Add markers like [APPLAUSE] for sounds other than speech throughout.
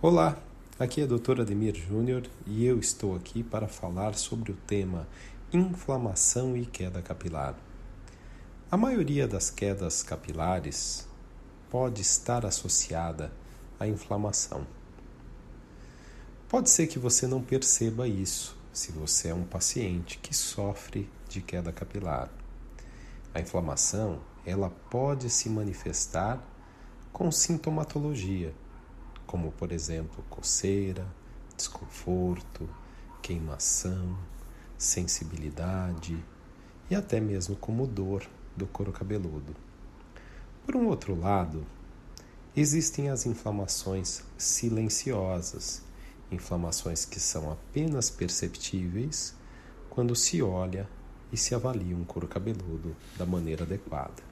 Olá, aqui é o Dr. Ademir Júnior e eu estou aqui para falar sobre o tema inflamação e queda capilar. A maioria das quedas capilares pode estar associada à inflamação. Pode ser que você não perceba isso se você é um paciente que sofre de queda capilar. A inflamação, ela pode se manifestar com sintomatologia como por exemplo coceira, desconforto, queimação, sensibilidade e até mesmo como dor do couro cabeludo. Por um outro lado, existem as inflamações silenciosas, inflamações que são apenas perceptíveis quando se olha e se avalia um couro cabeludo da maneira adequada.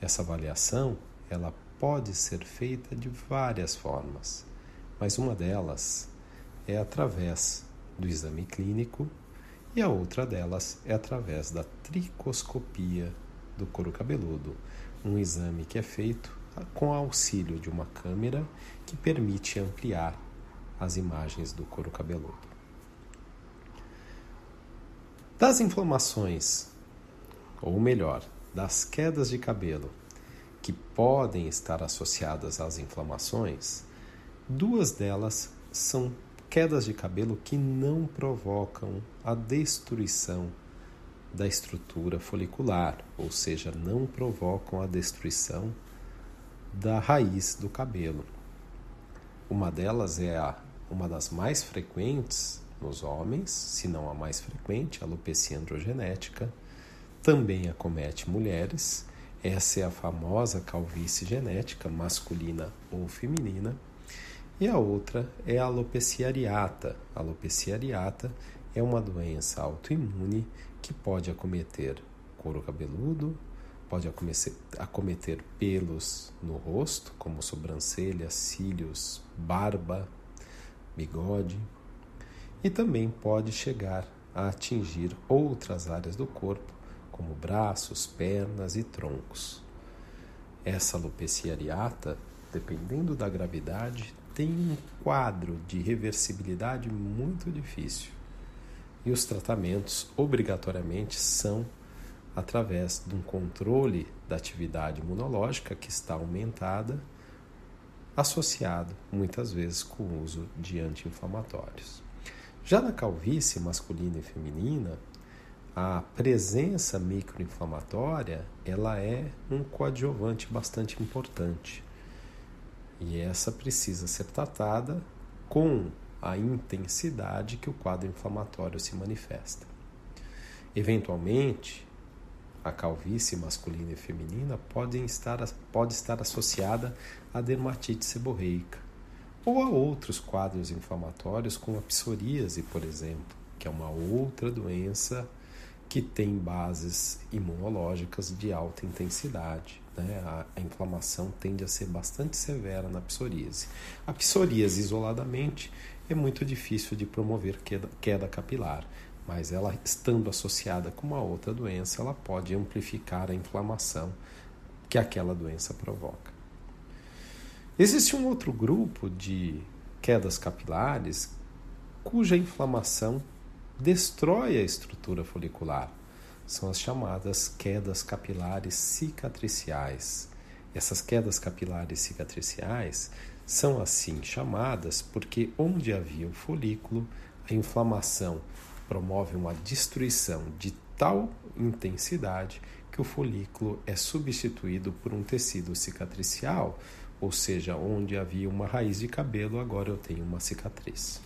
Essa avaliação, ela pode ser feita de várias formas, mas uma delas é através do exame clínico e a outra delas é através da tricoscopia do couro cabeludo, um exame que é feito com auxílio de uma câmera que permite ampliar as imagens do couro cabeludo. Das inflamações, ou melhor, das quedas de cabelo que podem estar associadas às inflamações, duas delas são quedas de cabelo que não provocam a destruição da estrutura folicular, ou seja, não provocam a destruição da raiz do cabelo. Uma delas é a, uma das mais frequentes nos homens, se não a mais frequente, a alopecia androgenética. Também acomete mulheres essa é a famosa calvície genética, masculina ou feminina. E a outra é a alopecia areata. A alopecia areata é uma doença autoimune que pode acometer couro cabeludo, pode acometer, pelos no rosto, como sobrancelha, cílios, barba, bigode, e também pode chegar a atingir outras áreas do corpo, como braços, pernas e troncos. Essa alopecia areata, dependendo da gravidade, tem um quadro de reversibilidade muito difícil. E os tratamentos, obrigatoriamente, são através de um controle da atividade imunológica que está aumentada, associado muitas vezes com o uso de anti-inflamatórios. Já na calvície masculina e feminina, a presença microinflamatória ela é um coadjuvante bastante importante e essa precisa ser tratada com a intensidade que o quadro inflamatório se manifesta. Eventualmente, a calvície masculina e feminina pode estar, pode estar associada à dermatite seborreica ou a outros quadros inflamatórios, como a psoríase, por exemplo, que é uma outra doença que tem bases imunológicas de alta intensidade. Né? A, a, inflamação tende a ser bastante severa na psoríase. A psoríase, isoladamente, é muito difícil de promover queda, queda capilar, mas ela estando associada com uma outra doença, ela pode amplificar a inflamação que aquela doença provoca. Existe um outro grupo de quedas capilares cuja inflamação destrói a estrutura folicular. São as chamadas quedas capilares cicatriciais. Essas quedas capilares cicatriciais são assim chamadas porque onde havia o folículo, a inflamação promove uma destruição de tal intensidade que o folículo é substituído por um tecido cicatricial, ou seja, onde havia uma raiz de cabelo, agora eu tenho uma cicatriz.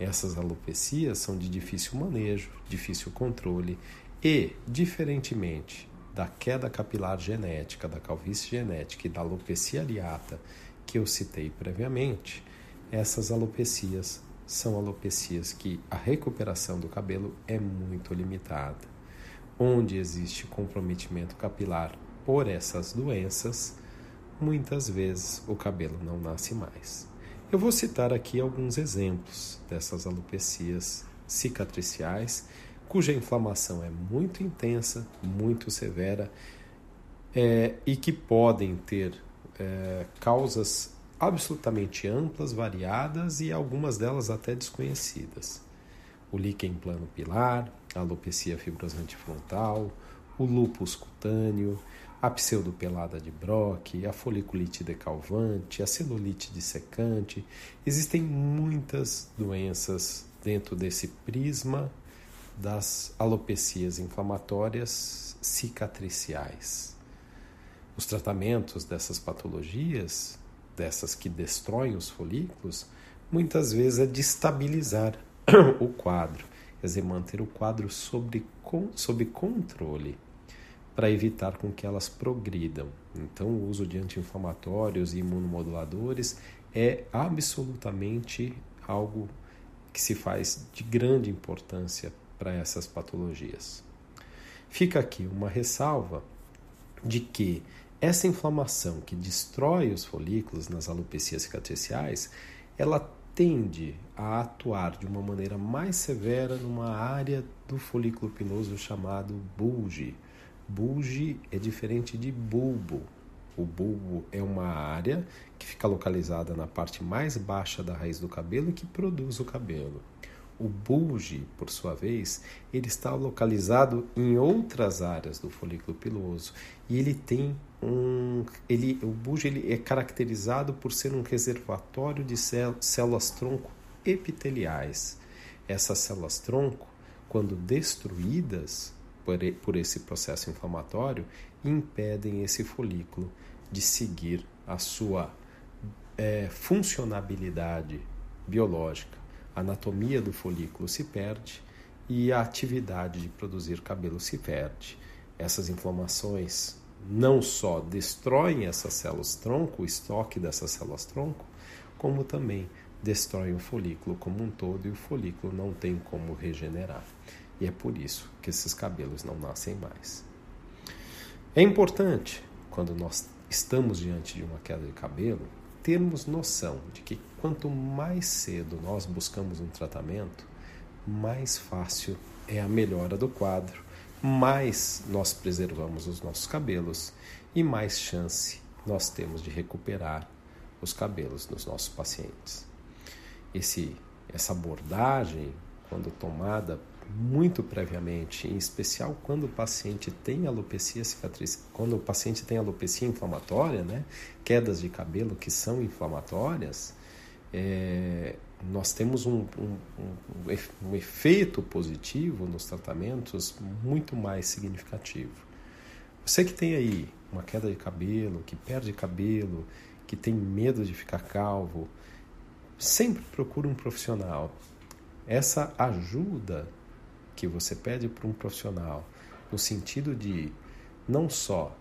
Essas alopecias são de difícil manejo, difícil controle e, diferentemente da queda capilar genética, da calvície genética e da alopecia areata que eu citei previamente, essas alopecias são alopecias que a recuperação do cabelo é muito limitada. Onde existe comprometimento capilar por essas doenças, muitas vezes o cabelo não nasce mais. Eu vou citar aqui alguns exemplos dessas alopecias cicatriciais, cuja inflamação é muito intensa, muito severa é, e que podem ter é, causas absolutamente amplas, variadas e algumas delas até desconhecidas. O líquen plano pilar, a alopecia fibrosante frontal, o lúpus cutâneo, a pseudopelada de Brock, a foliculite decalvante, a celulite dissecante. Existem muitas doenças dentro desse prisma das alopecias inflamatórias cicatriciais. Os tratamentos dessas patologias, dessas que destroem os folículos, muitas vezes é de estabilizar [COUGHS] o quadro, quer dizer, manter o quadro sob, sob controle para evitar com que elas progridam. Então, o uso de anti-inflamatórios e imunomoduladores é absolutamente algo que se faz de grande importância para essas patologias. Fica aqui uma ressalva de que essa inflamação que destrói os folículos nas alopecias cicatriciais, ela tende a atuar de uma maneira mais severa numa área do folículo piloso chamado bulge. Bulge é diferente de bulbo. O bulbo é uma área que fica localizada na parte mais baixa da raiz do cabelo e que produz o cabelo. O bulge, por sua vez, ele está localizado em outras áreas do folículo piloso e ele tem um, ele, o bulge ele é caracterizado por ser um reservatório de células tronco epiteliais. Essas células tronco, quando destruídas por, esse processo inflamatório, impedem esse folículo de seguir a sua é, funcionabilidade biológica a anatomia do folículo se perde e a atividade de produzir cabelo se perde. Essas inflamações não só destroem essas células tronco, o estoque dessas células tronco, como também destroem o folículo como um todo e o folículo não tem como regenerar. E é por isso que esses cabelos não nascem mais. É importante, quando nós estamos diante de uma queda de cabelo, termos noção de que quanto mais cedo nós buscamos um tratamento, mais fácil é a melhora do quadro, mais nós preservamos os nossos cabelos e mais chance nós temos de recuperar os cabelos dos nossos pacientes. Esse, essa abordagem, quando tomada muito previamente, em especial quando o paciente tem alopecia cicatriz, quando o paciente tem alopecia inflamatória, né, quedas de cabelo que são inflamatórias, é, nós temos um, um, um, um efeito positivo nos tratamentos muito mais significativo. Você que tem aí uma queda de cabelo, que perde cabelo, que tem medo de ficar calvo, sempre procure um profissional. Essa ajuda que você pede para um profissional, no sentido de não só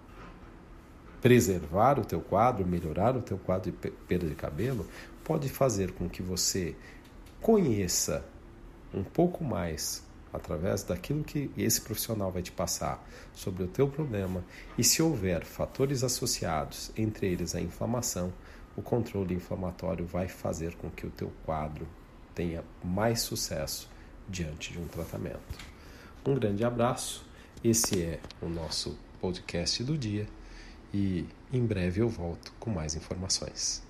preservar o teu quadro, melhorar o teu quadro de perda de cabelo, pode fazer com que você conheça um pouco mais através daquilo que esse profissional vai te passar sobre o teu problema e se houver fatores associados, entre eles a inflamação, o controle inflamatório vai fazer com que o teu quadro tenha mais sucesso diante de um tratamento. Um grande abraço. Esse é o nosso podcast do dia e em breve eu volto com mais informações.